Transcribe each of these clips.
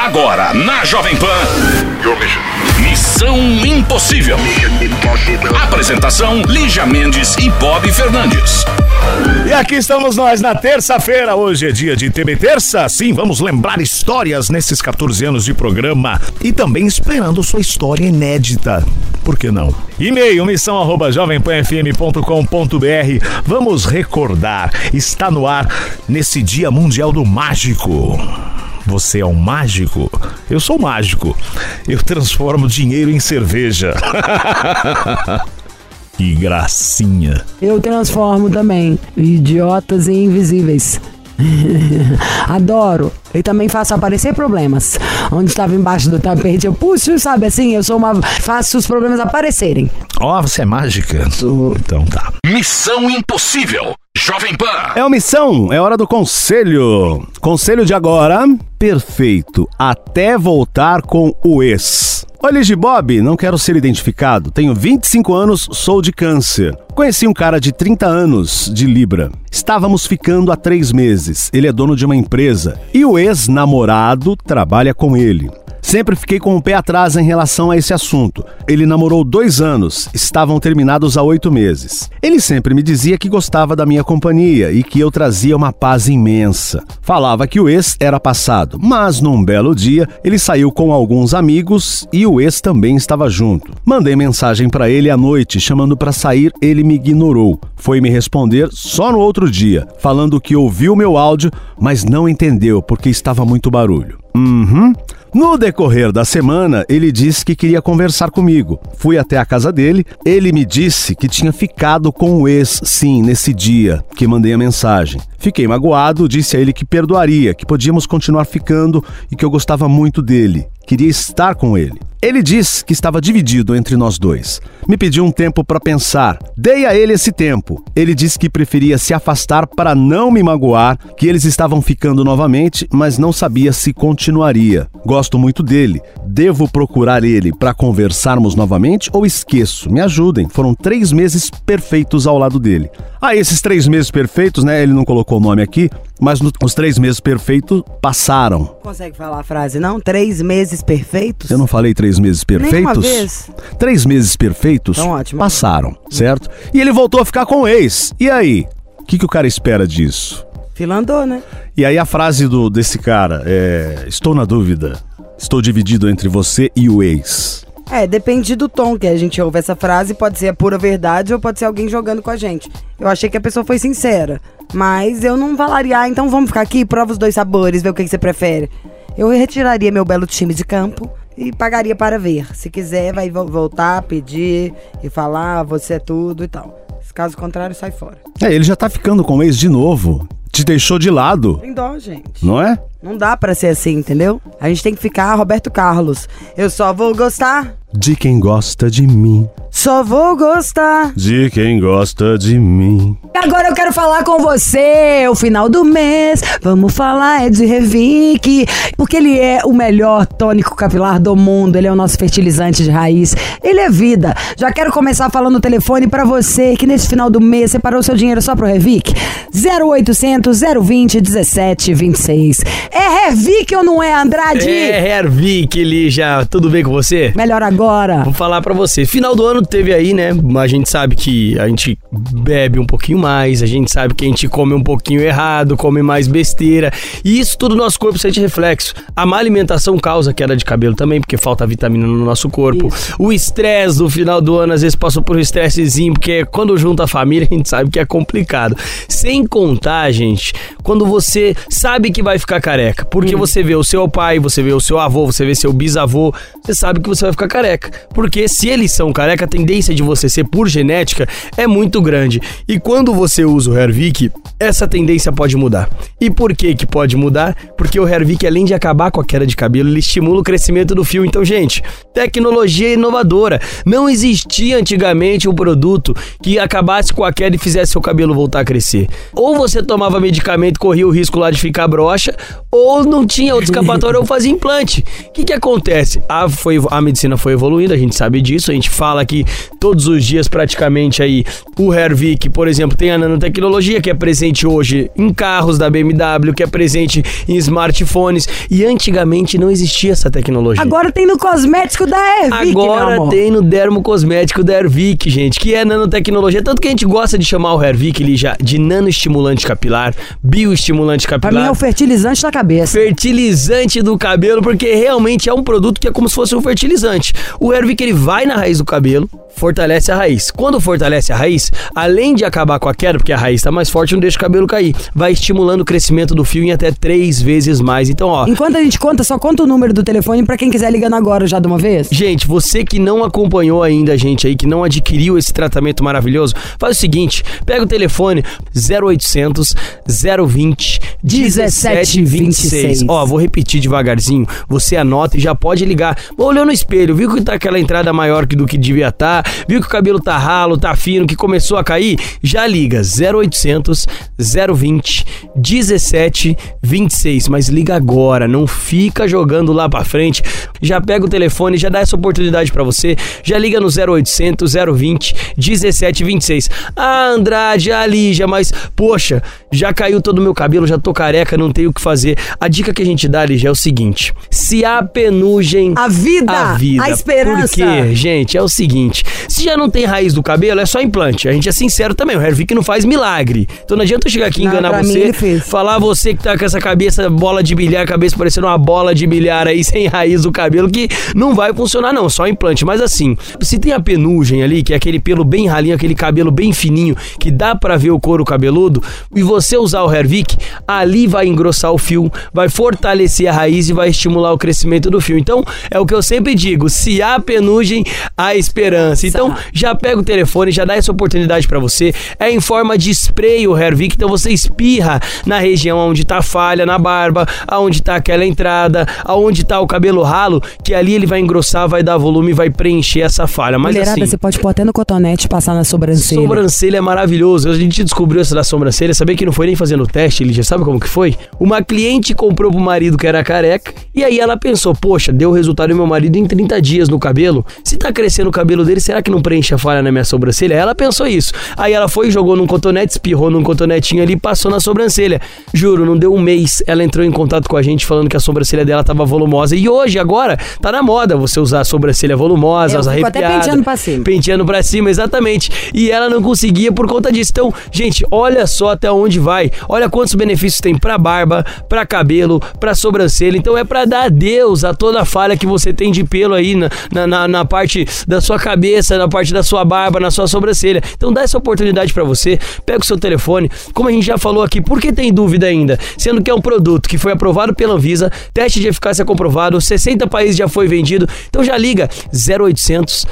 Agora na Jovem Pan. Missão Impossível. Apresentação: Lígia Mendes e Bob Fernandes. E aqui estamos nós na terça-feira. Hoje é dia de TB Terça. Sim, vamos lembrar histórias nesses 14 anos de programa e também esperando sua história inédita. Por que não? E-mail missão arroba jovempanfm.com.br. Vamos recordar. Está no ar nesse Dia Mundial do Mágico. Você é um mágico? Eu sou mágico. Eu transformo dinheiro em cerveja. que gracinha. Eu transformo também idiotas em invisíveis. Adoro. E também faço aparecer problemas. Onde estava embaixo do tapete, eu puxo, sabe assim? Eu sou uma. Faço os problemas aparecerem. Ó, oh, você é mágica? Sou. Então tá. Missão Impossível. Jovem Pan. É o missão, é hora do conselho. Conselho de agora, perfeito, até voltar com o ex. Olha, Bob, não quero ser identificado. Tenho 25 anos, sou de câncer. Conheci um cara de 30 anos, de Libra. Estávamos ficando há três meses. Ele é dono de uma empresa e o ex-namorado trabalha com ele. Sempre fiquei com o pé atrás em relação a esse assunto. Ele namorou dois anos, estavam terminados há oito meses. Ele sempre me dizia que gostava da minha companhia e que eu trazia uma paz imensa. Falava que o ex era passado, mas num belo dia ele saiu com alguns amigos e o ex também estava junto. Mandei mensagem para ele à noite chamando para sair, ele me ignorou. Foi me responder só no outro dia, falando que ouviu meu áudio, mas não entendeu porque estava muito barulho. Uhum. No decorrer da semana, ele disse que queria conversar comigo. Fui até a casa dele. Ele me disse que tinha ficado com o ex, sim, nesse dia que mandei a mensagem. Fiquei magoado, disse a ele que perdoaria, que podíamos continuar ficando e que eu gostava muito dele. Queria estar com ele. Ele disse que estava dividido entre nós dois. Me pediu um tempo para pensar. Dei a ele esse tempo. Ele disse que preferia se afastar para não me magoar, que eles estavam ficando novamente, mas não sabia se continuaria. Gosto muito dele. Devo procurar ele para conversarmos novamente ou esqueço? Me ajudem. Foram três meses perfeitos ao lado dele. Ah, esses três meses perfeitos, né? Ele não colocou o nome aqui, mas no, os três meses perfeitos passaram. Consegue falar a frase, não? Três meses perfeitos? Eu não falei três meses perfeitos? Vez. Três meses perfeitos Então, ótimo. passaram, certo? E ele voltou a ficar com o ex. E aí? O que, que o cara espera disso? Filandou, né? E aí a frase do, desse cara é: Estou na dúvida. Estou dividido entre você e o ex. É, depende do tom que a gente ouve essa frase, pode ser a pura verdade ou pode ser alguém jogando com a gente. Eu achei que a pessoa foi sincera, mas eu não falaria, ah, então vamos ficar aqui, prova os dois sabores, ver o que, que você prefere. Eu retiraria meu belo time de campo e pagaria para ver. Se quiser, vai vo- voltar, pedir e falar, "Ah, você é tudo e tal. Caso contrário, sai fora. É, ele já tá ficando com o ex de novo. Te deixou de lado, Tem dó, gente. não é? Não dá pra ser assim, entendeu? A gente tem que ficar Roberto Carlos. Eu só vou gostar, De quem gosta de mim. só vou gostar. De quem gosta de mim. Agora eu quero falar com você, o final do mês. Vamos falar é de Revic, porque ele é o melhor tônico capilar do mundo. Ele é o nosso fertilizante de raiz. Ele é vida. Já quero começar falando o telefone pra você que nesse final do mês separou seu dinheiro só pro Revic. 0800 020 1726. É Revic ou não é, Andrade? É, Hervik, Lígia, tudo bem com você? Melhor agora. Vou falar pra você. Final do ano teve aí, né? A gente sabe que a gente bebe um pouquinho mais, a gente sabe que a gente come um pouquinho errado, come mais besteira. E isso tudo no nosso corpo sente reflexo. A má alimentação causa queda de cabelo também, porque falta vitamina no nosso corpo. O estresse do final do ano, às vezes passou por um estressezinho, porque quando junta a família, a gente sabe que é complicado. Sem contar, gente, quando você sabe que vai ficar careca. Porque você vê o seu pai, você vê o seu avô, você vê seu bisavô, você sabe que você vai ficar careca. Porque se eles são careca, a tendência de você ser por genética é muito grande. E quando você usa o Hervik, essa tendência pode mudar. E por que que pode mudar? Porque o Hervik, além de acabar com a queda de cabelo, ele estimula o crescimento do fio. Então, gente, tecnologia inovadora. Não existia antigamente um produto que acabasse com a queda e fizesse seu cabelo voltar a crescer. Ou você tomava medicamento, corria o risco lá de ficar broxa, ou não tinha outro escapatório ou fazia implante. O que que acontece? A, foi, a medicina foi evoluindo, a gente sabe disso, a gente fala que todos os dias praticamente aí o Hervik, por exemplo, tem a nanotecnologia que é presente hoje em carros da BMW, que é presente em smartphones e antigamente não existia essa tecnologia. Agora tem no cosmético da meu Agora tem no dermocosmético da Hervik, gente, que é nanotecnologia. Tanto que a gente gosta de chamar o Hervik ele já de nanoestimulante capilar, bioestimulante Pra capilar. mim é o fertilizante da cabeça. Fertilizante do cabelo, porque realmente é um produto que é como se fosse um fertilizante. O Hervik ele vai na raiz do cabelo, fortalece a raiz. Quando fortalece a raiz, além de acabar com a queda, porque a raiz está mais forte, não deixa o cabelo cair, vai estimulando o crescimento do fio em até três vezes mais. Então, ó, Enquanto a gente conta, só conta o número do telefone pra quem quiser ligando agora já de uma vez. Gente, você que não acompanhou ainda a gente aí, que não adquiriu esse tratamento maravilhoso, faz o seguinte: pega o telefone 0800 020 1726. Ó, vou repetir devagarzinho. Você anota e já pode ligar. Olhou no espelho, viu que tá aquela entrada maior do que devia estar, viu que o cabelo tá ralo, tá fino, que começou a cair? Já liga 0800 020 1726. Mas liga agora, não fica jogando lá pra frente. Já pega o telefone, já dá essa oportunidade pra você. Já liga no 0800 020 1726. Ah, Andrade, ah, Lígia, mas poxa, já caiu todo o meu cabelo, já tô careca, não tenho o que fazer. A dica que a gente dá, Lígia, é o seguinte: se há penugem. A vida, a vida. a esperança. Porque, gente, é o seguinte: se já não tem raiz do cabelo, é só implante. A gente é sincero também, o Hervik não faz milagre. Então não adianta eu chegar aqui e enganar você, falar você que tá com essa cabeça, bola de bilhar, cabeça parecendo uma bola de bilhar aí, sem raiz do cabelo, que não vai funcionar, não, só implante. Mas assim, se tem a penugem ali, que é aquele pelo bem ralinho, aquele cabelo bem fininho, que dá pra ver o couro cabeludo, e você usar o Hervik, ali vai engrossar o fio, vai fortalecer a raiz e vai estimular o crescimento do fio. Então, é o que eu sempre digo: se há penugem, há esperança. Então, já pega o telefone, já dá essa oportunidade pra você. É em forma de spray o Hervik, então você espirra na região onde tá a falha na barba, aonde tá aquela entrada, aonde tá o cabelo ralo, que ali ele vai engrossar, vai dar volume, vai preencher essa falha. Mas Mulherada, assim, você pode pôr até no cotonete e passar na sobrancelha. Sobrancelha é maravilhoso. A gente descobriu essa da sobrancelha. Sabia que não foi nem fazendo o teste, Lígia? Sabe como que foi? Uma cliente comprou pro marido que era careca. E aí ela pensou: Poxa, deu resultado no meu marido em 30 dias no cabelo. Se tá crescendo o cabelo dele, será que não preenche a falha na minha sobrancelha? Ela pensou isso. Aí ela foi, jogou num cotonete, espirrou num cotonetinho ali e passou na sobrancelha. Juro, não deu um mês. Ela entrou em contato com a gente falando que a sobrancelha dela tava volumosa. E hoje, agora, tá na moda você usar a sobrancelha volumosa, Eu as fico até penteando pra cima. Penteando pra cima, exatamente. E ela não conseguia por conta disso. Então, gente, olha só até onde vai. Olha quantos benefícios tem pra barba, pra cabelo, pra sobrancelha. Então é pra dar adeus a toda a falha que você tem de pelo aí na, na, na- na parte da sua cabeça, na parte da sua barba, na sua sobrancelha. Então dá essa oportunidade pra você. Pega o seu telefone. Como a gente já falou aqui, por que tem dúvida ainda? Sendo que é um produto que foi aprovado pela Anvisa, teste de eficácia comprovado, 60 países já foi vendido. Então já liga 0800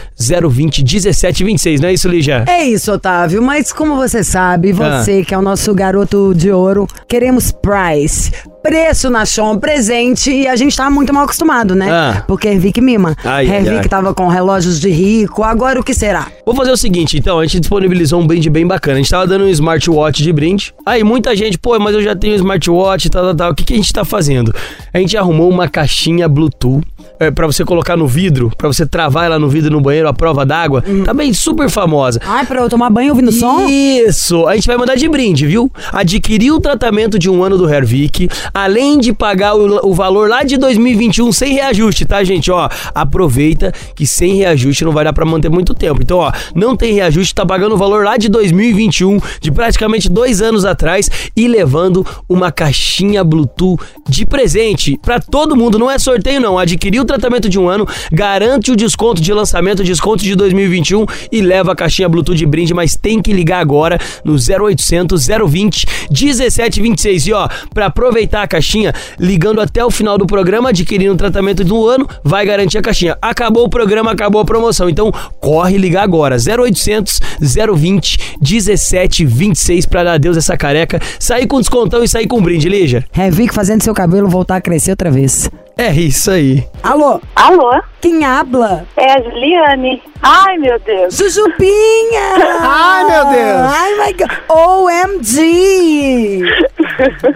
020 1726, não é isso, Lígia? É isso, Otávio, mas como você sabe, Ah. você que é o nosso garoto de ouro, queremos price. Preço na Chom presente e a gente tá muito mal acostumado, né? Ah. Porque Hervik mima. Ai, Hervik ai. tava com relógios de rico, agora o que será? Vou fazer o seguinte, então, a gente disponibilizou um brinde bem bacana. A gente tava dando um smartwatch de brinde. Aí muita gente, pô, mas eu já tenho um smartwatch, tal, tal, tal. O que, que a gente tá fazendo? A gente arrumou uma caixinha Bluetooth é, para você colocar no vidro, pra você travar ela no vidro no banheiro, a prova d'água. Tá bem super famosa. Ai, pra eu tomar banho ouvindo som? Isso! A gente vai mandar de brinde, viu? Adquirir o tratamento de um ano do Hervik, além de pagar o, o valor lá de 2021 sem reajuste, tá, gente? Ó, aproveita que sem reajuste não vai dar pra manter muito tempo. Então, ó, não tem reajuste, tá pagando o valor lá de 2021, de praticamente dois anos atrás, e levando uma caixinha Bluetooth de presente pra todo mundo. Não é sorteio, não. Adquirir o tratamento de um ano, garante o desconto de lançamento, desconto de 2021 e leva a caixinha Bluetooth de brinde, mas tem que ligar agora no 0800 020 1726. E ó, pra aproveitar a caixinha, ligando até o final do programa, adquirindo o tratamento do ano, vai garantir a caixinha. Acabou o programa, acabou a promoção. Então, corre ligar agora. 0800 020 1726 pra dar adeus essa careca, sair com descontão e sair com brinde, Lígia. Revic fazendo seu cabelo voltar a crescer outra vez. É isso aí. Alô, Alô? quem habla? É a Juliane. Ai, meu Deus. Jujupinha! Ai, meu Deus. Ai, my God! OMG!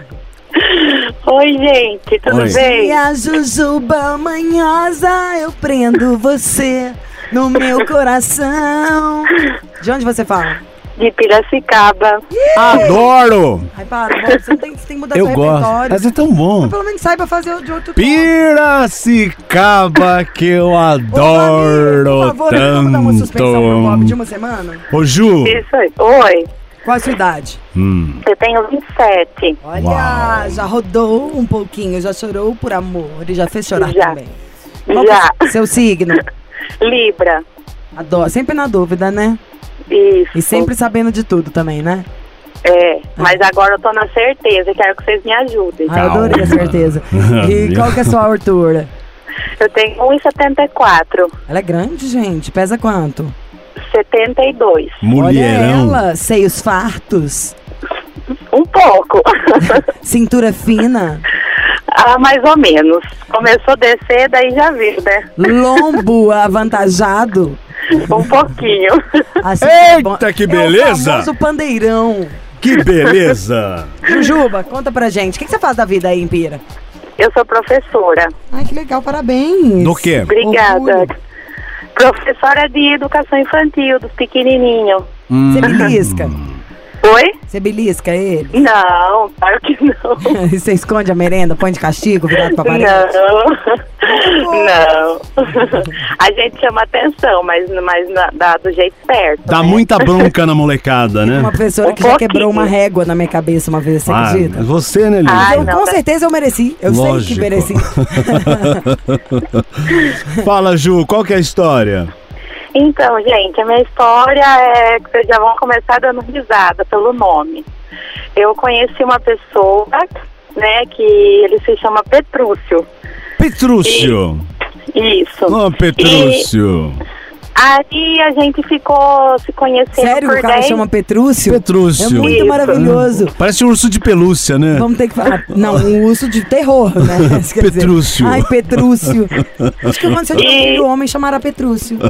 Oi, gente, tudo Oi. bem? E a Jujuba manhosa, eu prendo você no meu coração. De onde você fala? De Piracicaba. Adoro! Ai, para, você tem, você tem que mudar Eu seu gosto. repertório. Mas é tão bom. Pelo menos saiba fazer o de outro tom. Piracicaba que eu Ô, Babi, adoro Por favor, vamos dar uma suspensão pro Bob de tanto. uma semana? Ô Ju, Isso aí. Oi, Qual a sua idade? hum, eu tenho 27. Olha, Uau. já rodou um pouquinho, já chorou por amor e já fez chorar Já. também. Qual Já. é seu signo? Libra. Adoro, sempre na dúvida, né? Isso. E sempre sabendo de tudo também, né? É, mas agora eu tô na certeza. Quero que vocês me ajudem. Ah, eu adorei a certeza. E qual que é a sua altura? Eu tenho 1,74. Ela é grande, gente. Pesa quanto? 72. mulherão. Olha ela, seios fartos, Um pouco. cintura fina, ah, mais ou menos. Começou a descer, daí já viu, né? lombo avantajado. Um pouquinho. Assim é. Eita, que É o beleza! famoso pandeirão. Que beleza! Jujuba, conta pra gente. O que, que você faz da vida aí em Pira? Eu sou professora. Ai, que legal, parabéns. Do quê? Obrigada. Orgulho. Professora de educação infantil, dos pequenininhos. Você belisca? Oi? Você belisca ele? Não, claro que não. Você esconde a merenda, põe de castigo, virado pra parede? Não. Não. A gente chama atenção, mas, mas na- dá do jeito certo. Dá né? muita bronca na molecada, né? Uma professora Um que já quebrou uma régua na minha cabeça uma vez, você Ah, acredita? mas você, né? Ai, eu, não, com tá- certeza eu mereci. Eu sei Lógico. que mereci. Fala, Ju, qual que é a história? Então, gente, a minha história é que vocês já vão começar dando risada pelo nome. Eu conheci uma pessoa, né, que ele se chama Petrúcio. Petrúcio. Isso. Ô, Petrúcio. Aí a gente ficou se conhecendo Sério, por o cara 10 chama Petrúcio? Petrúcio. É muito Isso. maravilhoso. Parece um urso de pelúcia, né? Vamos ter que falar. Não, um urso de terror, né? Isso quer dizer- Petrúcio. Ai, Petrúcio. Acho que quando você tiver um E- filho homem, chamará Petrúcio.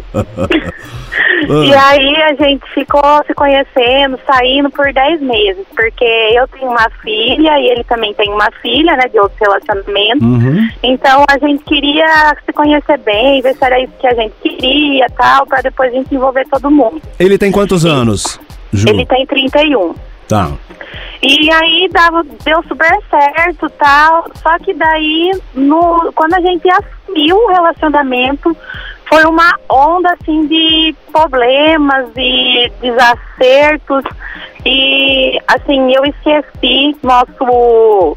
E aí a gente ficou se conhecendo, saindo por 10 meses, porque eu tenho uma filha e ele também tem uma filha, né, de outro relacionamento. Uhum. Então a gente queria se conhecer bem, ver se era isso que a gente queria, tal, pra depois a gente envolver todo mundo. Ele tem quantos anos, Ju? Ele tem 31. Tá. E aí dava, deu super certo tal. Só que daí, no, quando a gente assumiu o relacionamento, foi uma onda assim de problemas e desacertos. E assim, eu esqueci nosso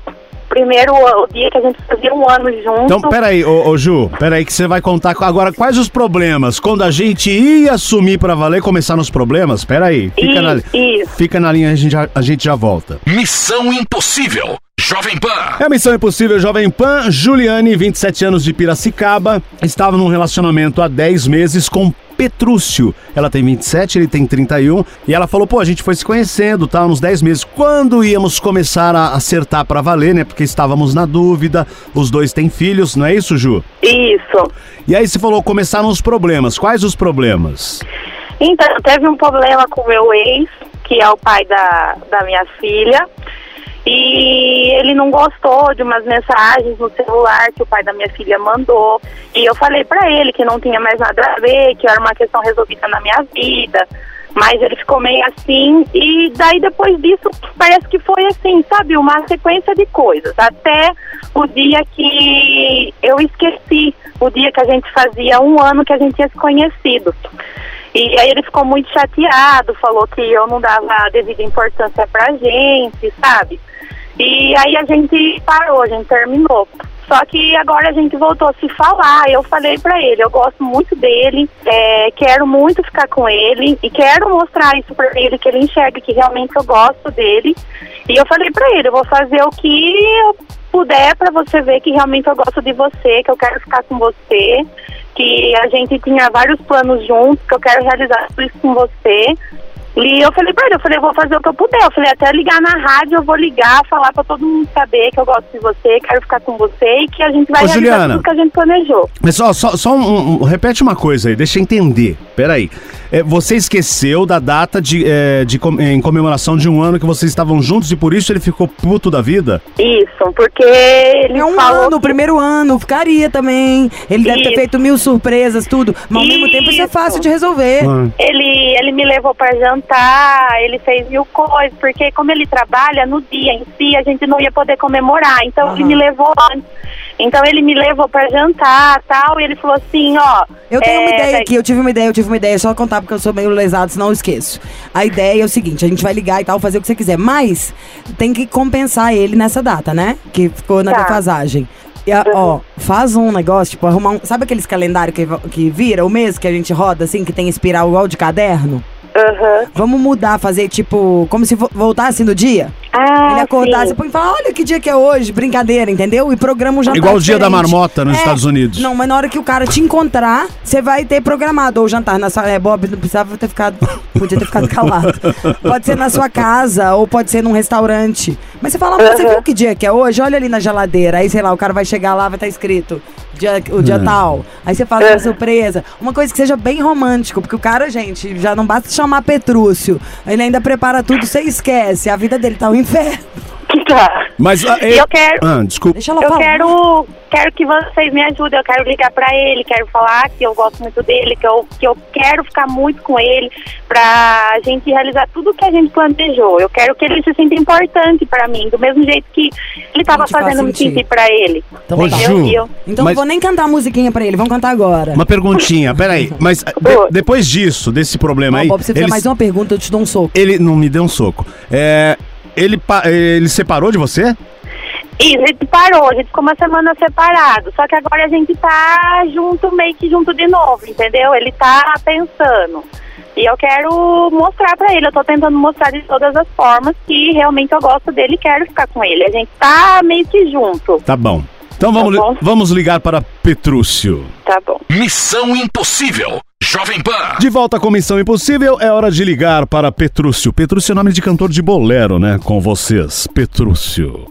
primeiro o dia que a gente fazia um ano junto. Então, peraí, ô, ô Ju, peraí que você vai contar co- agora quais os problemas. Quando a gente ia assumir pra valer, começar nos problemas, peraí. Fica, na, Isso. fica na linha, a gente, já, a gente já volta. Missão Impossível. Jovem Pan. É a Missão Impossível Jovem Pan. Juliane, 27 anos de Piracicaba, estava num relacionamento há 10 meses com Petrúcio. Ela tem 27, ele tem 31. E ela falou, pô, a gente foi se conhecendo, tá? Uns 10 meses. Quando íamos começar a acertar pra valer, né? Porque estávamos na dúvida. Os dois têm filhos, não é isso, Ju? Isso. E aí você falou, começaram os problemas. Quais os problemas? Então, teve um problema com o meu ex, que é o pai da, da minha filha. E ele não gostou de umas mensagens no celular que o pai da minha filha mandou. E eu falei pra ele que não tinha mais nada a ver, que era uma questão resolvida na minha vida, Mas ele ficou meio assim, e daí depois disso, parece que foi assim, sabe, uma sequência de coisas. Até o dia que eu esqueci, o dia que a gente fazia um ano que a gente tinha se conhecido. E aí ele ficou muito chateado, falou que eu não dava a devida importância pra gente, sabe? E aí a gente parou, a gente terminou. Só que agora a gente voltou a se falar. Eu falei pra ele, eu gosto muito dele, é, quero muito ficar com ele e quero mostrar isso pra ele, que ele enxergue que realmente eu gosto dele. E eu falei pra ele, eu vou fazer o que eu puder pra você ver que realmente eu gosto de você, que eu quero ficar com você, que a gente tinha vários planos juntos, que eu quero realizar tudo isso com você. E eu falei pra ele, eu falei, eu vou fazer o que eu puder. Eu falei, até ligar na rádio, eu vou ligar, falar pra todo mundo saber que eu gosto de você, quero ficar com você e que a gente vai Ô, realizar Juliana. tudo que a gente planejou. Mas só, só, só um, um- repete uma coisa aí, deixa eu entender. Peraí. É, você esqueceu da data de, é, de com- em comemoração de um ano que vocês estavam juntos e por isso ele ficou puto da vida? Isso, porque ele É um falou ano, o primeiro ano, ficaria também. Ele deve ter Isso. feito mil surpresas, tudo. Mas ao mesmo tempo isso é Isso. fácil de resolver. Ah. Ele, ele me levou para jantar, ele fez mil coisas, porque como ele trabalha no dia em si, a gente não ia poder comemorar. Então ele Aham. me levou antes. Então ele me levou para jantar tal, e ele falou assim, ó. Eu tenho uma é, ideia vai- aqui, eu tive uma ideia, eu tive uma ideia, só contar porque eu sou meio lesado, senão eu esqueço. A ideia é o seguinte, a gente vai ligar e tal, fazer o que você quiser, mas tem que compensar ele nessa data, né? Que ficou na Tá. defasagem. E, ó, faz um negócio, tipo, arrumar um. Sabe aqueles calendários que, que vira o mês que a gente roda, assim, que tem espiral igual de caderno? Aham. Vamos mudar, fazer tipo, como se vo- voltasse no dia. Ah, Ele acordasse sim. e fala, olha que dia que é hoje, brincadeira, entendeu? E programa um jantar Igual o dia da diferente. marmota nos É. Estados Unidos. Não, mas na hora que o cara te encontrar, você vai ter programado ou jantar na sua... É, Bob, não precisava ter ficado... Podia ter ficado calado. Pode ser na sua casa ou pode ser num restaurante. Mas você fala, "Mas você viu que dia que é hoje? Olha ali na geladeira. Aí, sei lá, o cara vai chegar lá, vai estar escrito dia, o dia tal. Aí você faz uma surpresa. Uma coisa que seja bem romântico, porque o cara, gente, já não basta chamar Petrúcio. Ele ainda prepara tudo, você esquece. A vida dele tá um inferno. Tá. Mas ah, E eu quero. Ah, desculpa. Deixa ela Eu falar. quero, quero que vocês me ajudem, eu quero ligar pra ele, quero falar que eu gosto muito dele, que eu, que eu quero ficar muito com ele pra gente realizar tudo que a gente planejou. Eu quero que ele se sinta importante pra mim, do mesmo jeito que ele tava fazendo me sentir pra ele. Então Ô, tá. Ju, E eu- Então mas- não vou nem cantar a musiquinha pra ele, vamos cantar agora. Uma perguntinha, peraí. Mas ah, de- Oi. depois disso, desse problema Ó, aí. Bob, se você fizer ele, mais uma pergunta, eu te dou um soco. ele não me deu um soco. É, ele, ele separou de você? Isso, gente parou, a gente ficou uma semana separado. Só que agora a gente tá junto, meio que junto de novo, entendeu? Ele tá pensando. E eu quero mostrar pra ele, eu tô tentando mostrar de todas as formas que realmente eu gosto dele e quero ficar com ele. A gente tá meio que junto, Tá bom. Então vamos, Tá vamos ligar para Petrúcio. tá bom. Missão Impossível. Jovem Pan. De volta com Missão Impossível, é hora de ligar para Petrúcio. Petrúcio é nome de cantor de bolero, né? Com vocês, Petrúcio.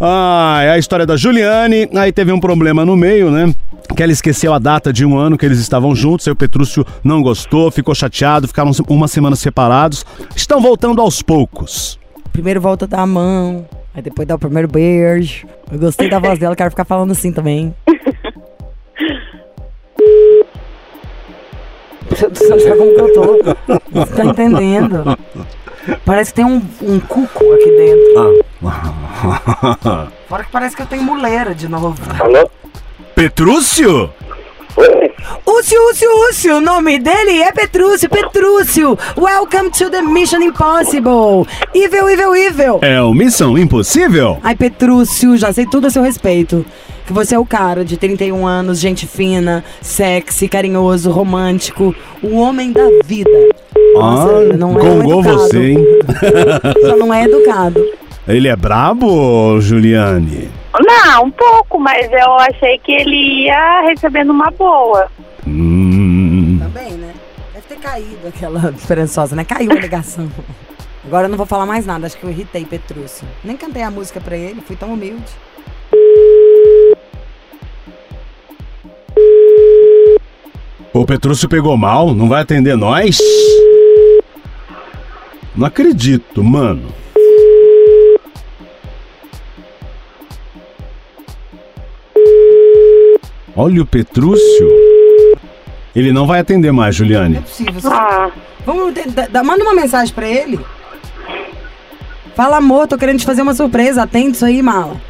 Ah, é a história da Juliane. Aí teve um problema no meio, né? Que ela esqueceu a data de um ano que eles estavam juntos. Aí o Petrúcio não gostou, ficou chateado, ficaram uma semana separados. Estão voltando aos poucos. Primeiro volta a dar a mão, aí depois dá o primeiro beijo. Eu gostei da voz dela, quero ficar falando assim também. Você sabe como que eu tô? Você tá entendendo? Parece que tem um, um cuco aqui dentro. Fora que parece que eu tenho muleira de novo. Alô? Petrúcio? Oi? Úcio, Úcio, Úcio, o nome dele é Petrúcio, Petrúcio. Welcome to the Mission Impossible. Evil, evil, evil. É o Missão Impossível? Ai, Petrúcio, já sei tudo a seu respeito. Que você é o cara de 31 anos, gente fina, sexy, carinhoso, romântico, o homem da vida. Nossa, ah, não é gongou educado. você, hein? Só não é educado. Ele é brabo, Juliane? Não, um pouco, mas eu achei que ele ia recebendo uma boa. Hum. Também, né? Deve ter caído aquela esperançosa, né? Caiu a ligação. Agora eu não vou falar mais nada, acho que eu irritei Petrúcio. Nem cantei a música pra ele, fui tão humilde. O Petrúcio pegou mal, não vai atender nós? Não acredito, mano. Olha o Petrúcio. Ele não vai atender mais, Juliane. Possível. só- Ah, Vamos, manda uma mensagem pra ele. Fala, amor, tô querendo te fazer uma surpresa. Atende isso aí, mala.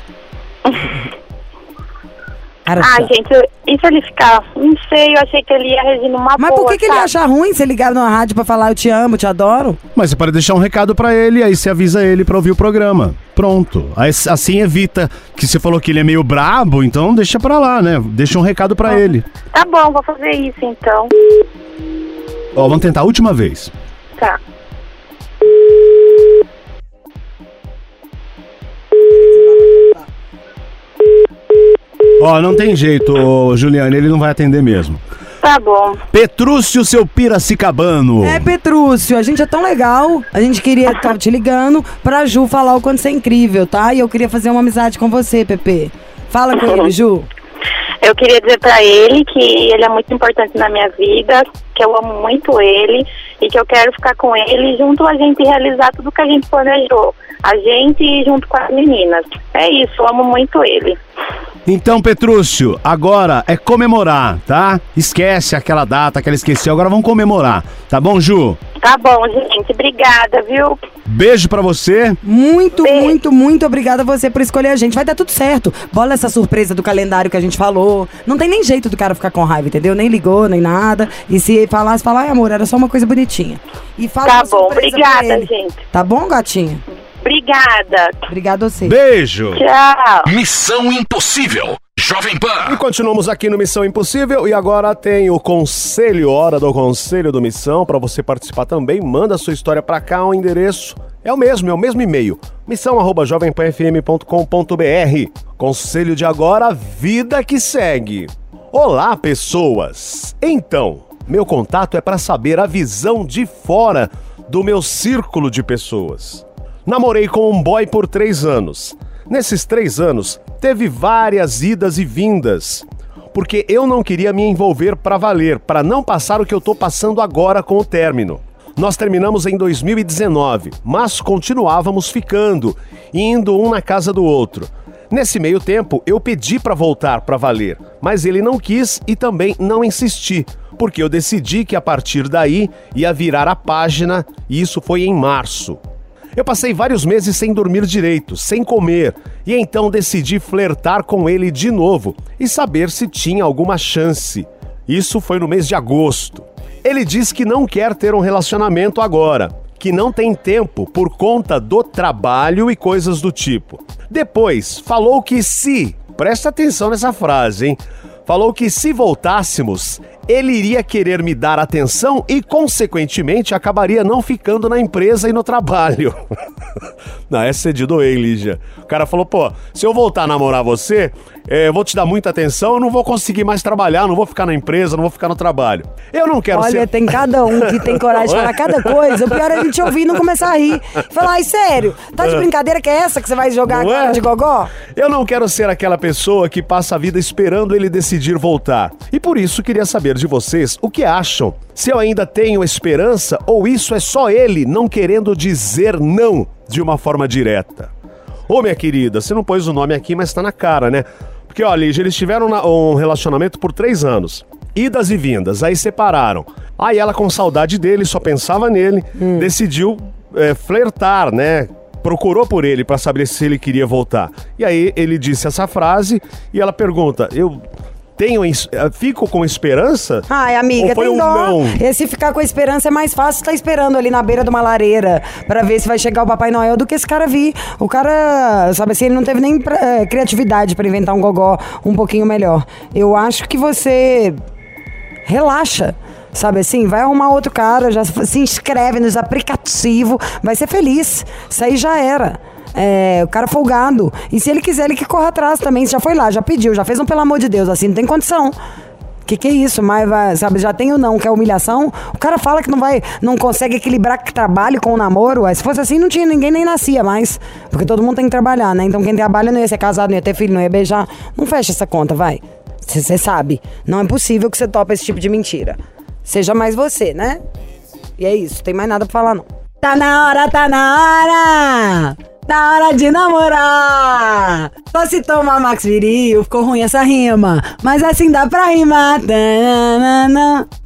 Ah, chato. gente, e se ele ficar? Não sei, eu achei que ele ia reagir numa Mas boa, por que, que ele acha ruim você ligar na rádio pra falar eu te amo, te adoro? Mas você pode deixar um recado pra ele, aí você avisa ele pra ouvir o programa. Pronto. Aí, assim evita que você falou que ele é meio brabo, então deixa pra lá, né? Deixa um recado pra ele. Tá bom, vou fazer isso então. Ó, vamos tentar a última vez. Tá. Ó, não tem jeito, ô, Juliane, ele não vai atender mesmo. Tá bom. Petrúcio, seu piracicabano. É, Petrúcio, a gente é tão legal. A gente queria estar te ligando pra Ju falar o quanto você é incrível, tá? E eu queria fazer uma amizade com você, Pepe. Fala com ele, Ju. Eu queria dizer pra ele que ele é muito importante na minha vida, que eu amo muito ele e que eu quero ficar com ele junto a gente realizar tudo que a gente planejou. A gente junto com as meninas. É isso, amo muito ele. Então, Petrúcio, agora é comemorar, tá? Esquece aquela data que ela esqueceu, agora vamos comemorar. Tá bom, Ju? Tá bom, gente. Obrigada, viu? Beijo pra você. Muito, Beijo. muito, muito obrigada a você por escolher a gente. Vai dar tudo certo. Bola essa surpresa do calendário que a gente falou. Não tem nem jeito do cara ficar com raiva, entendeu? Nem ligou, nem nada. E se falasse, falar, ai amor, era só uma coisa bonitinha. E fala Tá bom, obrigada, gente. Tá bom, gatinha? Obrigada. Obrigada a você. Beijo. Tchau. Missão Impossível. Jovem E Pan. continuamos aqui no Missão Impossível e agora tem o conselho, hora do conselho do Missão. Pra você participar também, manda a sua história pra cá, o endereço é o mesmo, é o mesmo e-mail. missão@jovempanfm.com.br. Conselho de agora, vida que segue. Olá, pessoas. Então, meu contato é pra saber a visão de fora do meu círculo de pessoas. Namorei com um boy por três anos. Nesses três anos, teve várias idas e vindas. Porque eu não queria me envolver pra valer, pra não passar o que eu tô passando agora com o término. Nós terminamos em 2019, mas continuávamos ficando, indo um na casa do outro. Nesse meio tempo, eu pedi pra voltar pra valer, mas ele não quis e também não insisti, porque eu decidi que a partir daí ia virar a página e isso foi em março. Eu passei vários meses sem dormir direito, sem comer, e então decidi flertar com ele de novo e saber se tinha alguma chance. Isso foi no mês de agosto. Ele diz que não quer ter um relacionamento agora, que não tem tempo por conta do trabalho e coisas do tipo. Depois, falou que se, presta atenção nessa frase, hein? Falou que se voltássemos, ele iria querer me dar atenção e, consequentemente, acabaria não ficando na empresa e no trabalho. não, essa é de doer, Lígia. O cara falou, pô, se eu voltar a namorar você, eu vou te dar muita atenção, eu não vou conseguir mais trabalhar, não vou ficar na empresa, não vou ficar no trabalho. Eu não quero Olha, ser... tem cada um que tem coragem de falar cada coisa. O pior é a gente ouvir e não começar a rir. Falar, ai, sério, tá de brincadeira que é essa que você vai jogar Não agora é? de gogó? Eu não quero ser aquela pessoa que passa a vida esperando ele decidir voltar. E por isso queria saber de vocês o que acham. Se eu ainda tenho esperança ou isso é só ele não querendo dizer não de uma forma direta. Ô, minha querida, você não pôs o nome aqui, mas tá na cara, né? Porque, ó, Lígia, eles tiveram um relacionamento por três anos. Idas e vindas, aí separaram. Aí ela, com saudade dele, só pensava nele, decidiu é, flertar, né? Procurou por ele pra saber se ele queria voltar. E aí ele disse essa frase e ela pergunta: Eu tenho. eh, Fico com esperança? Ai, amiga, foi tem um dó. não? Esse ficar com esperança é mais fácil estar esperando ali na beira de uma lareira pra ver se vai chegar o Papai Noel do que esse cara vir. O cara, sabe assim, ele não teve nem eh, criatividade pra inventar um gogó um pouquinho melhor. Eu acho que você relaxa. Sabe assim, vai arrumar outro cara, já se inscreve nos aplicativos, vai ser feliz. Isso aí já era. É, o cara folgado. E se ele quiser, ele que corra atrás também. Já foi lá, já pediu, já fez um pelo amor de Deus, assim, não tem condição. Que que é isso? Mas sabe, já tem o não, que é humilhação. O cara fala que não vai, não consegue equilibrar trabalho com o namoro. Se fosse assim, não tinha ninguém nem nascia mais. Porque todo mundo tem que trabalhar, né? Então quem trabalha não ia ser casado, não ia ter filho, não ia beijar. Não fecha essa conta, vai. Você sabe. Não é possível que você topa esse tipo de mentira. Seja mais você, né? E é isso, tem mais nada pra falar, não. Tá na hora, tá na hora! Tá hora de namorar! Só se tomar Max Viril, ficou ruim essa rima. Mas assim dá pra rimar.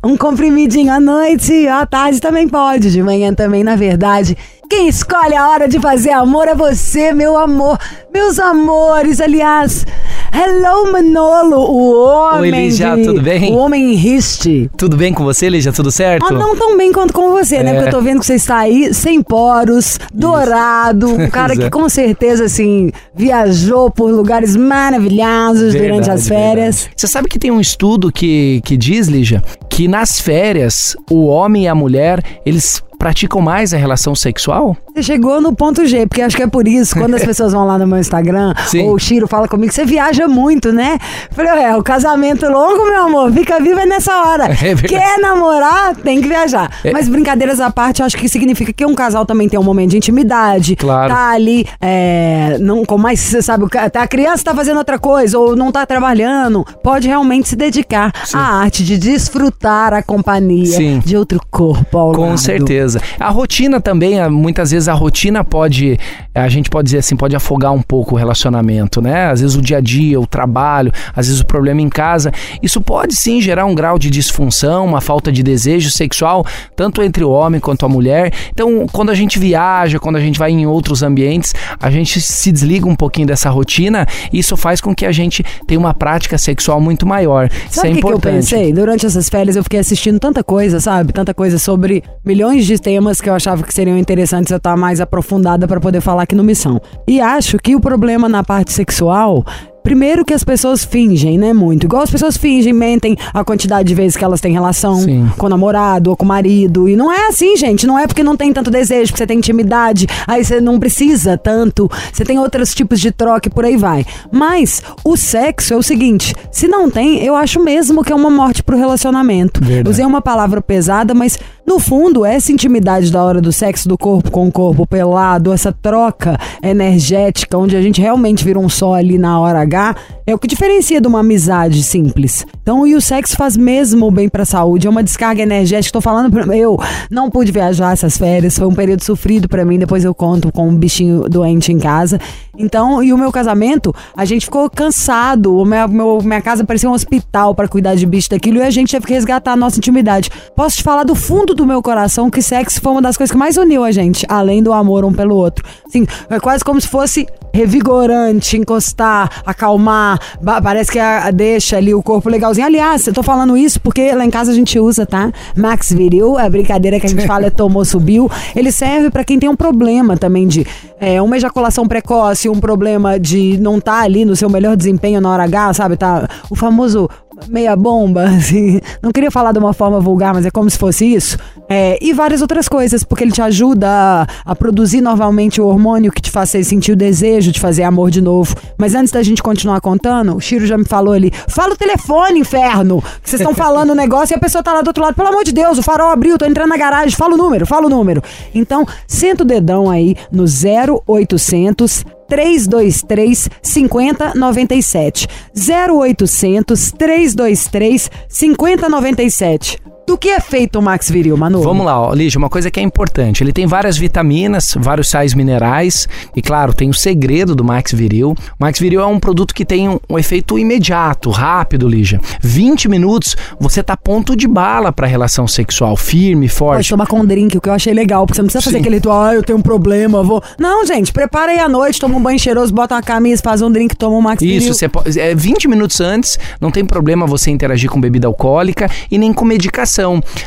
Um comprimidinho à noite, à tarde também pode, de manhã também, na verdade. Quem escolhe a hora de fazer amor é você, meu amor. Meus amores, aliás. Hello, Manolo, o homem. Oi, Lígia, de- tudo bem? O homem riste. Tudo bem com você, Lígia? Tudo certo? Ah, não tão bem quanto com você, né? É. Porque eu tô vendo que você está aí sem poros, dourado, um cara que com certeza, assim, viajou por lugares maravilhosos durante Verdade, as férias. verdade. Você sabe que tem um estudo que, que diz, Lígia, que nas férias o homem e a mulher, eles praticam mais a relação sexual? Você chegou no ponto G, porque acho que é por isso, quando as pessoas vão lá no meu Instagram, Sim. ou o Chiro fala comigo, você viaja muito, né? Eu Falei, ué, o casamento longo, meu amor, fica vivo é nessa hora. É. Quer namorar, tem que viajar. É. Mas brincadeiras à parte, eu acho que significa que um casal também tem um momento de intimidade. Claro. Tá ali, é, não, como mais você sabe, ca- a criança tá fazendo outra coisa, ou não tá trabalhando, pode realmente se dedicar à arte de desfrutar a companhia Sim. de outro corpo ao Com lado. certeza. A rotina também, muitas vezes a rotina pode, a gente pode dizer assim, pode afogar um pouco o relacionamento, né? Às vezes o dia a dia, o trabalho, às vezes o problema em casa. Isso pode sim gerar um grau de disfunção, uma falta de desejo sexual, tanto entre o homem quanto a mulher. Então, quando a gente viaja, quando a gente vai em outros ambientes, a gente se desliga um pouquinho dessa rotina e isso faz com que a gente tenha uma prática sexual muito maior. isso Sabe é o que, que eu pensei? Durante essas férias eu fiquei assistindo tanta coisa, sabe? Tanta coisa sobre milhões de temas que eu achava que seriam interessantes eu estar mais aprofundada pra poder falar aqui no Missão. E acho que o problema na parte sexual. Primeiro que as pessoas fingem, né, muito. Igual as pessoas fingem, mentem a quantidade de vezes que elas têm relação Sim. com o namorado ou com o marido. E não é assim, gente. Não é porque não tem tanto desejo, porque você tem intimidade, aí você não precisa tanto. Você tem outros tipos de troca e por aí vai. Mas o sexo é o seguinte: se não tem, eu acho mesmo que é uma morte pro relacionamento. Verdade. Usei uma palavra pesada, mas no fundo, essa intimidade da hora do sexo, do corpo com o corpo pelado, essa troca energética, onde a gente realmente vira um só ali na hora H, é o que diferencia de uma amizade simples. Então, e o sexo faz mesmo bem pra saúde, é uma descarga energética. Tô falando, pra- eu não pude viajar essas férias, foi um período sofrido pra mim, depois eu conto com um bichinho doente em casa. Então, e o meu casamento, a gente ficou cansado, o meu, meu- minha casa parecia um hospital pra cuidar de bicho daquilo e a gente teve que resgatar a nossa intimidade. Posso te falar do fundo do meu coração que sexo foi uma das coisas que mais uniu a gente, além do amor um pelo outro. Assim, é quase como se fosse revigorante, encostar, acalmar, parece que a, deixa ali o corpo legalzinho. Aliás, eu tô falando isso porque lá em casa a gente usa, tá? Max Viril, a brincadeira que a gente fala é tomou, subiu. Ele serve pra quem tem um problema também de é, uma ejaculação precoce, um problema de não estar ali no seu melhor desempenho na hora H, sabe? Tá o famoso meia bomba, assim. Não queria falar de uma forma vulgar, mas é como se fosse isso. É, e várias outras coisas, porque ele te ajuda a, a produzir novamente o hormônio que te faz sentir o desejo de fazer amor de novo. Mas antes da gente continuar contando, o Chiro já me falou ali: fala o telefone, inferno! Vocês estão falando o negócio e a pessoa tá lá do outro lado. Pelo amor de Deus, o farol abriu, tô entrando na garagem, fala o número, fala o número. Então, senta o dedão aí no 0800 323 5097. 0800 323 5097. Do que é feito o Max Viril, Manu? Vamos lá, ó, Lígia, uma coisa que é importante. Ele tem várias vitaminas, vários sais minerais e, claro, tem o segredo do Max Viril. O Max Viril é um produto que tem um, um efeito imediato, rápido, Lígia. 20 minutos, você tá ponto de bala pra relação sexual, firme, Pode forte. tomar com um drink, o que eu achei legal, porque você não precisa fazer Sim. aquele ritual, ah, eu tenho um problema, vou. Não, gente, prepara aí à noite, toma um banho cheiroso, bota uma camisa, faz um drink, toma um Max Viril. Isso, você pode, é, 20 minutos antes, não tem problema você interagir com bebida alcoólica e nem com medicação.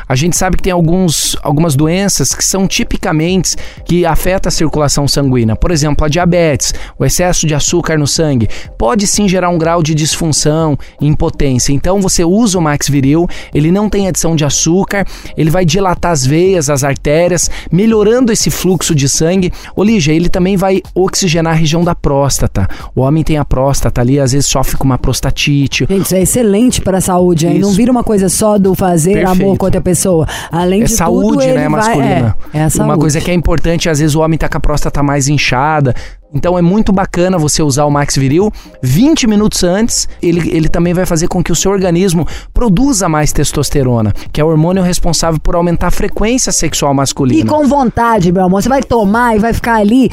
A gente sabe que tem alguns, algumas doenças que são tipicamente que afetam a circulação sanguínea. Por exemplo, a diabetes, o excesso de açúcar no sangue, pode sim gerar um grau de disfunção impotência. Então você usa o Max Viril, ele não tem adição de açúcar, ele vai dilatar as veias, as artérias, melhorando esse fluxo de sangue. Ô Lígia, ele também vai oxigenar a região da próstata. O homem tem a próstata ali, às vezes sofre com uma prostatite. Gente, isso é excelente para a saúde, hein? Não Isso. vira uma coisa só do fazer Perfeito. Amor com outra pessoa. Além É de saúde, tudo, né, vai- masculina. É, é a saúde. Uma coisa que é importante, às vezes o homem tá com a próstata mais inchada. Então é muito bacana você usar o Max Viril 20 minutos antes. Ele, ele também vai fazer com que o seu organismo produza mais testosterona, que é o hormônio responsável por aumentar a frequência sexual E masculina. com vontade, meu amor. Você vai tomar e vai ficar ali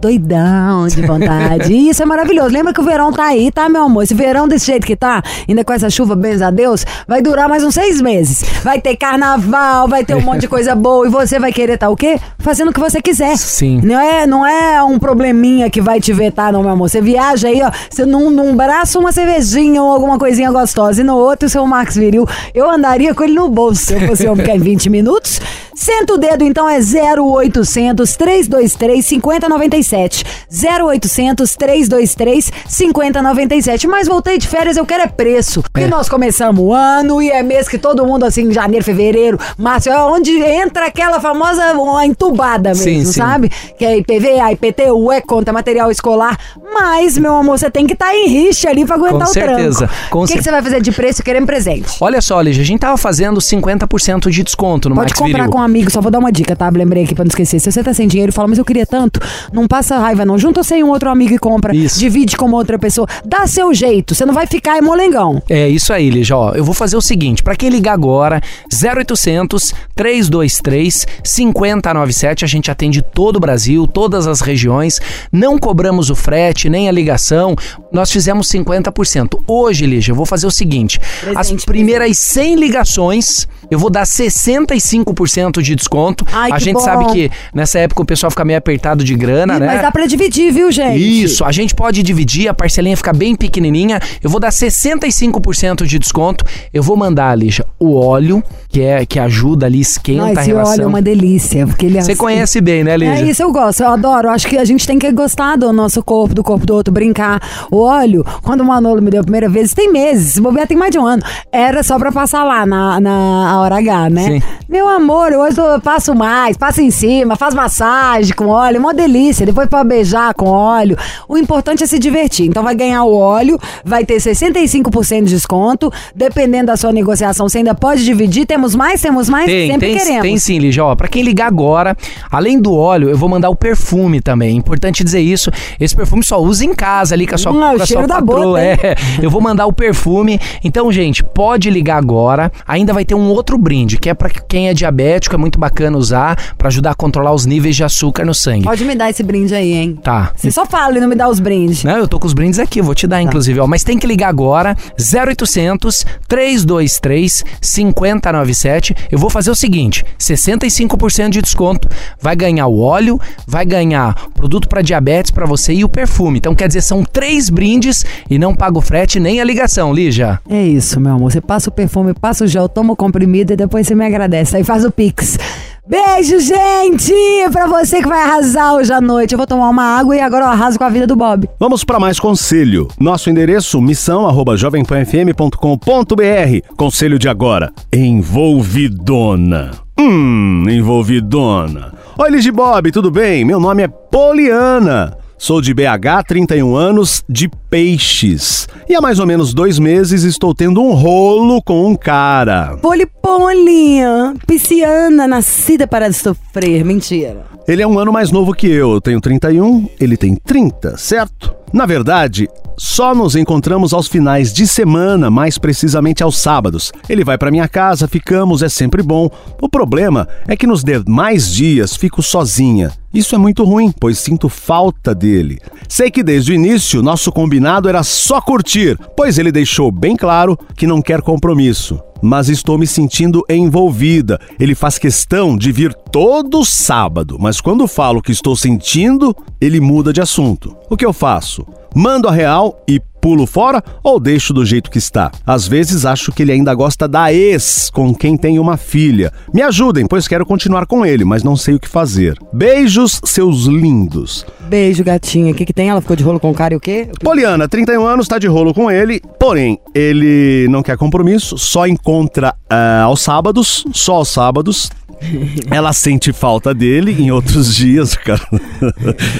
doidão de vontade. E isso é maravilhoso. Lembra que o verão tá aí, tá, meu amor? Esse verão desse jeito que tá, ainda com essa chuva, benza a Deus, vai durar mais uns seis meses. Vai ter carnaval, vai ter um monte de coisa boa e você vai querer tá o quê? Fazendo o que você quiser. Sim. Não é, não é um probleminha que vai te vetar, não, meu amor. Você viaja aí, ó, você num, num braço uma cervejinha ou alguma coisinha gostosa e no outro o seu Max Viril. Eu andaria com ele no bolso se eu fosse homem que é 20 minutos. Senta o dedo, então é 0800 323 5097. 0800 323 5097. Mas voltei de férias, eu quero é preço. Porque É. nós começamos o ano e é mês que todo mundo, assim, janeiro, fevereiro, março, é onde entra aquela famosa entubada mesmo, Sim, sim. sabe? Que é IPVA, IPTU, é conta, material escolar. Mas, meu amor, você tem que estar em rixa ali pra aguentar Com o certeza, tranco. com o que, que você vai fazer de preço querendo presente? Olha só, Lígia, a gente tava fazendo 50% de desconto no Pode Max comprar Viril. com um amigo, só vou dar uma dica, tá? Lembrei aqui pra não esquecer. Se você tá sem dinheiro e fala, mas eu queria tanto, não passa raiva não. Junta você e um outro amigo e compra. Isso. Divide com uma outra pessoa. Dá seu jeito, você não vai ficar emolengão. É isso aí, Lígia. Ó, eu vou fazer o seguinte: pra quem ligar agora, 0800 323 5097, a gente atende todo o Brasil, todas as regiões. Não cobramos o frete, nem a ligação. Nós fizemos 50%. Hoje, Lígia, eu vou fazer o seguinte: as Presente, primeiras 100 ligações, eu vou dar 65% de desconto. Ai, a gente bom. sabe que nessa época o pessoal fica meio apertado de grana, Ih, né? Mas dá pra dividir, viu, gente? Isso, a gente pode dividir, a parcelinha fica bem pequenininha. Eu vou dar 65% de desconto. Eu vou mandar, Lígia, o óleo, que é que ajuda ali, esquenta Não, a esse relação. óleo é uma delícia, porque ele é Você assim- conhece bem, né, Lígia? É isso, eu gosto, eu adoro. Acho que a gente tem que gostar do nosso corpo, do corpo do outro, brincar. O óleo, quando o Manolo me deu a primeira vez, tem meses, se bobear tem mais de um ano. Era só pra passar lá na, na hora H, né? Sim. Meu amor, hoje eu passo mais, passo em cima, faz massagem com óleo, uma delícia. Depois pra beijar com óleo. O importante é se divertir. Então vai ganhar o óleo, vai ter 65% de desconto. Dependendo da sua negociação, você ainda pode dividir. Temos mais, temos mais, Tem, sempre tem, queremos. tem sim, Lígia. Ó, pra quem ligar agora, além do óleo, eu vou mandar o perfume também. Importante dizer isso. Esse perfume só usa em casa ali com a sua, Hum, é o com a cheiro sua da patroa. hein? é, eu vou mandar o perfume. Então, gente, pode ligar agora. Ainda vai ter um outro brinde, que é pra quem é diabético, é muito bacana usar pra ajudar a controlar os níveis de açúcar no sangue. Pode me dar esse brinde aí, hein? Tá. Você só fala e não me dá os brindes. Não, eu tô com os brindes aqui, vou te dar, inclusive, ó. Mas tem que ligar agora, 0800 323 5097. Eu vou fazer o seguinte: 65% de desconto. Vai ganhar o óleo, vai ganhar produto pra diabetes pra você e o perfume. Então, quer dizer, são três brindes e não paga o frete nem a ligação, Lígia. É isso, meu amor. Você passa o perfume, passa o gel, toma o comprimido e depois você me agradece. Aí faz o pix. Beijo, gente! Pra você que vai arrasar hoje à noite. Eu vou tomar uma água e agora eu arraso com a vida do Bob. Vamos para mais conselho. Nosso endereço missão arroba jovempanfm.com.br. Conselho de agora. Envolvidona. Hum, envolvidona. Oi, Ligi Bob, tudo bem? Meu nome é Poliana. Sou de BH, 31 anos, de peixes. E há mais ou menos dois meses estou tendo um rolo com um cara. Polipolinha, pisciana, nascida para sofrer. Mentira. Ele é um ano mais novo que eu. Eu tenho 31, ele tem 30, certo? Na verdade, só nos encontramos aos finais de semana, mais precisamente aos sábados. Ele vai para minha casa, ficamos, é sempre bom. O problema é que nos demais dias fico sozinha. Isso é muito ruim, pois sinto falta dele. Sei que desde o início nosso combinado era só curtir, pois ele deixou bem claro que não quer compromisso. Mas estou me sentindo envolvida. Ele faz questão de vir todo sábado, mas quando falo que estou sentindo, ele muda de assunto. O que eu faço? Mando a real e pulo fora ou deixo do jeito que está? Às vezes acho que ele ainda gosta da ex, com quem tem uma filha. Me ajudem, pois quero continuar com ele, mas não sei o que fazer. Beijos, seus lindos. Beijo, gatinha. O que, que tem? Ela ficou de rolo com o cara e o quê? Poliana, 31 anos, tá de rolo com ele, porém, ele não quer compromisso, só encontra ah, aos sábados, só aos sábados. Ela sente falta dele em outros dias, cara.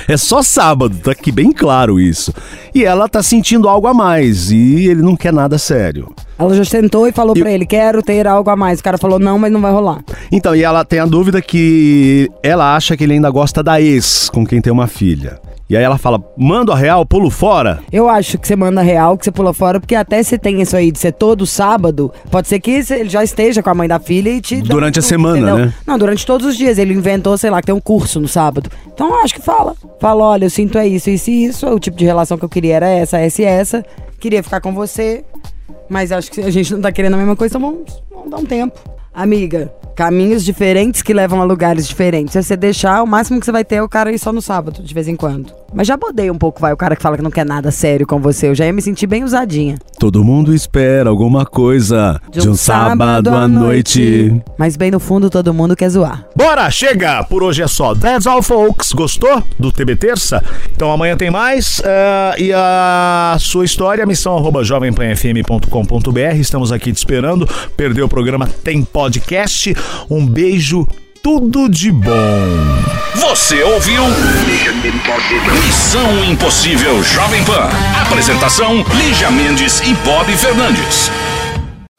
É só sábado, tá aqui bem claro isso. E ela tá sentindo algo a mais e ele não quer nada sério. Ela já tentou e falou Eu- pra ele: quero ter algo a mais. O cara falou: não, mas não vai rolar. Então, e ela tem a dúvida que ela acha que ele ainda gosta da ex com quem tem uma filha. E aí ela fala, mando a real, pulo fora. Eu acho que você manda real, que você pula fora, porque até se tem isso aí de ser todo sábado, pode ser que ele já esteja com a mãe da filha e te. dá Durante a tudo, semana, entendeu? né? Não, durante todos os dias. Ele inventou, sei lá, que tem um curso no sábado. Então eu acho que fala. Fala, olha, eu sinto é isso, isso e isso. O tipo de relação que eu queria era essa, essa e essa. Queria ficar com você. Mas acho que a gente não tá querendo a mesma coisa, então vamos, vamos dar um tempo. Amiga, caminhos diferentes que levam a lugares diferentes. Se você deixar, o máximo que você vai ter é o cara ir só no sábado, de vez em quando. Mas já bodei um pouco, vai, o cara que fala que não quer nada sério com você. Eu já ia me sentir bem usadinha. Todo mundo espera alguma coisa de um, sábado à noite. Mas bem no fundo, todo mundo quer zoar. Bora, chega! Por hoje é só. That's all, folks. Gostou do TB Terça? Então amanhã tem mais. eh, e a sua história, missão arroba jovempanfm.com.br. Estamos aqui te esperando. Perdeu o programa, tem podcast. Um beijo, tudo de bom. Você ouviu? Missão Impossível Jovem Pan. Apresentação: Lígia Mendes e Bob Fernandes.